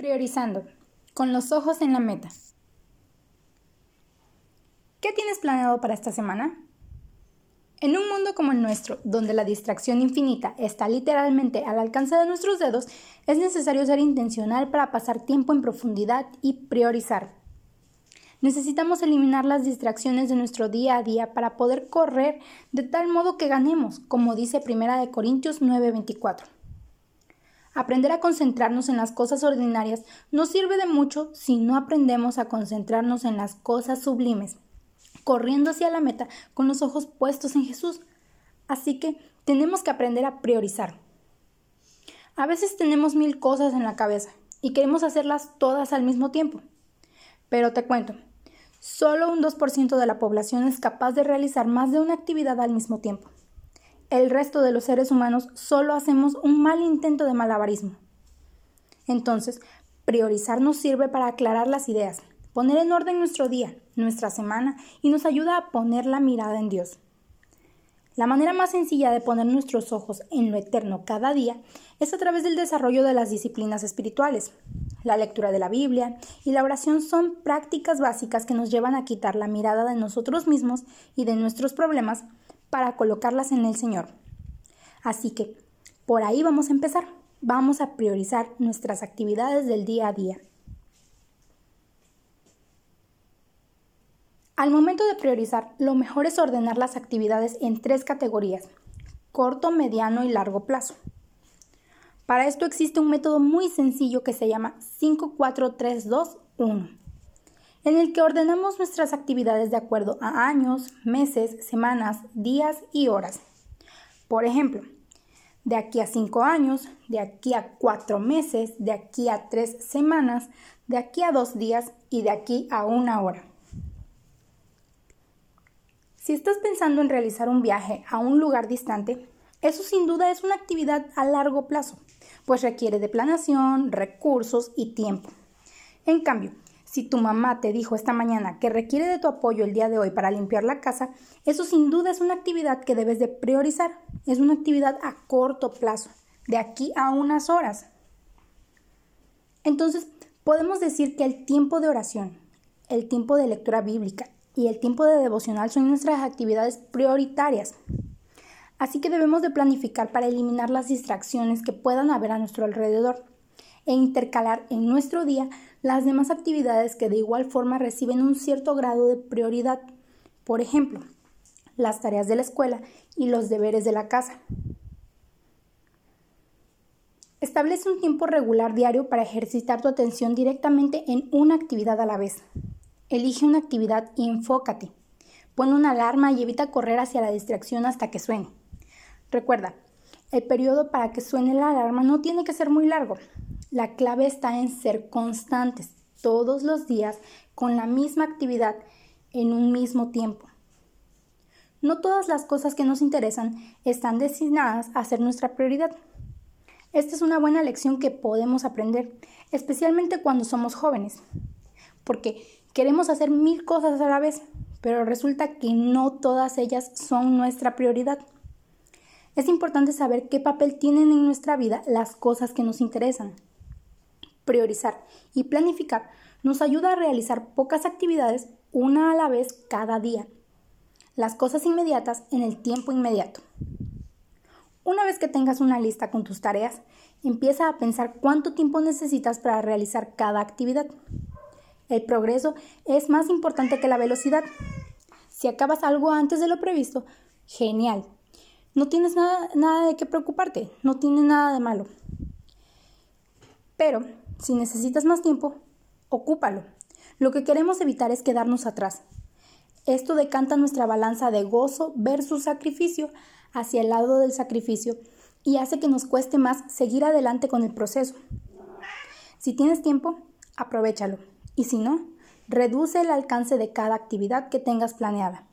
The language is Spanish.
Priorizando, con los ojos en la meta. ¿Qué tienes planeado para esta semana? En un mundo como el nuestro, donde la distracción infinita está literalmente al alcance de nuestros dedos, es necesario ser intencional para pasar tiempo en profundidad y priorizar. Necesitamos eliminar las distracciones de nuestro día a día para poder correr de tal modo que ganemos, como dice 1 Corintios 9:24. Aprender a concentrarnos en las cosas ordinarias no sirve de mucho si no aprendemos a concentrarnos en las cosas sublimes, corriendo hacia la meta con los ojos puestos en Jesús. Así que tenemos que aprender a priorizar. A veces tenemos mil cosas en la cabeza y queremos hacerlas todas al mismo tiempo. Pero te cuento, solo un 2% de la población es capaz de realizar más de una actividad al mismo tiempo el resto de los seres humanos solo hacemos un mal intento de malabarismo. Entonces, priorizar nos sirve para aclarar las ideas, poner en orden nuestro día, nuestra semana y nos ayuda a poner la mirada en Dios. La manera más sencilla de poner nuestros ojos en lo eterno cada día es a través del desarrollo de las disciplinas espirituales. La lectura de la Biblia y la oración son prácticas básicas que nos llevan a quitar la mirada de nosotros mismos y de nuestros problemas para colocarlas en el Señor. Así que, por ahí vamos a empezar. Vamos a priorizar nuestras actividades del día a día. Al momento de priorizar, lo mejor es ordenar las actividades en tres categorías, corto, mediano y largo plazo. Para esto existe un método muy sencillo que se llama 54321 en el que ordenamos nuestras actividades de acuerdo a años, meses, semanas, días y horas. Por ejemplo, de aquí a cinco años, de aquí a cuatro meses, de aquí a tres semanas, de aquí a dos días y de aquí a una hora. Si estás pensando en realizar un viaje a un lugar distante, eso sin duda es una actividad a largo plazo, pues requiere de planeación, recursos y tiempo. En cambio, si tu mamá te dijo esta mañana que requiere de tu apoyo el día de hoy para limpiar la casa, eso sin duda es una actividad que debes de priorizar. Es una actividad a corto plazo, de aquí a unas horas. Entonces, podemos decir que el tiempo de oración, el tiempo de lectura bíblica y el tiempo de devocional son nuestras actividades prioritarias. Así que debemos de planificar para eliminar las distracciones que puedan haber a nuestro alrededor e intercalar en nuestro día las demás actividades que de igual forma reciben un cierto grado de prioridad. Por ejemplo, las tareas de la escuela y los deberes de la casa. Establece un tiempo regular diario para ejercitar tu atención directamente en una actividad a la vez. Elige una actividad y enfócate. Pon una alarma y evita correr hacia la distracción hasta que suene. Recuerda, el periodo para que suene la alarma no tiene que ser muy largo. La clave está en ser constantes todos los días con la misma actividad en un mismo tiempo. No todas las cosas que nos interesan están destinadas a ser nuestra prioridad. Esta es una buena lección que podemos aprender, especialmente cuando somos jóvenes, porque queremos hacer mil cosas a la vez, pero resulta que no todas ellas son nuestra prioridad. Es importante saber qué papel tienen en nuestra vida las cosas que nos interesan priorizar y planificar nos ayuda a realizar pocas actividades una a la vez cada día. Las cosas inmediatas en el tiempo inmediato. Una vez que tengas una lista con tus tareas, empieza a pensar cuánto tiempo necesitas para realizar cada actividad. El progreso es más importante que la velocidad. Si acabas algo antes de lo previsto, genial. No tienes nada, nada de qué preocuparte, no tiene nada de malo. Pero si necesitas más tiempo, ocúpalo. Lo que queremos evitar es quedarnos atrás. Esto decanta nuestra balanza de gozo versus sacrificio hacia el lado del sacrificio y hace que nos cueste más seguir adelante con el proceso. Si tienes tiempo, aprovechalo y si no, reduce el alcance de cada actividad que tengas planeada.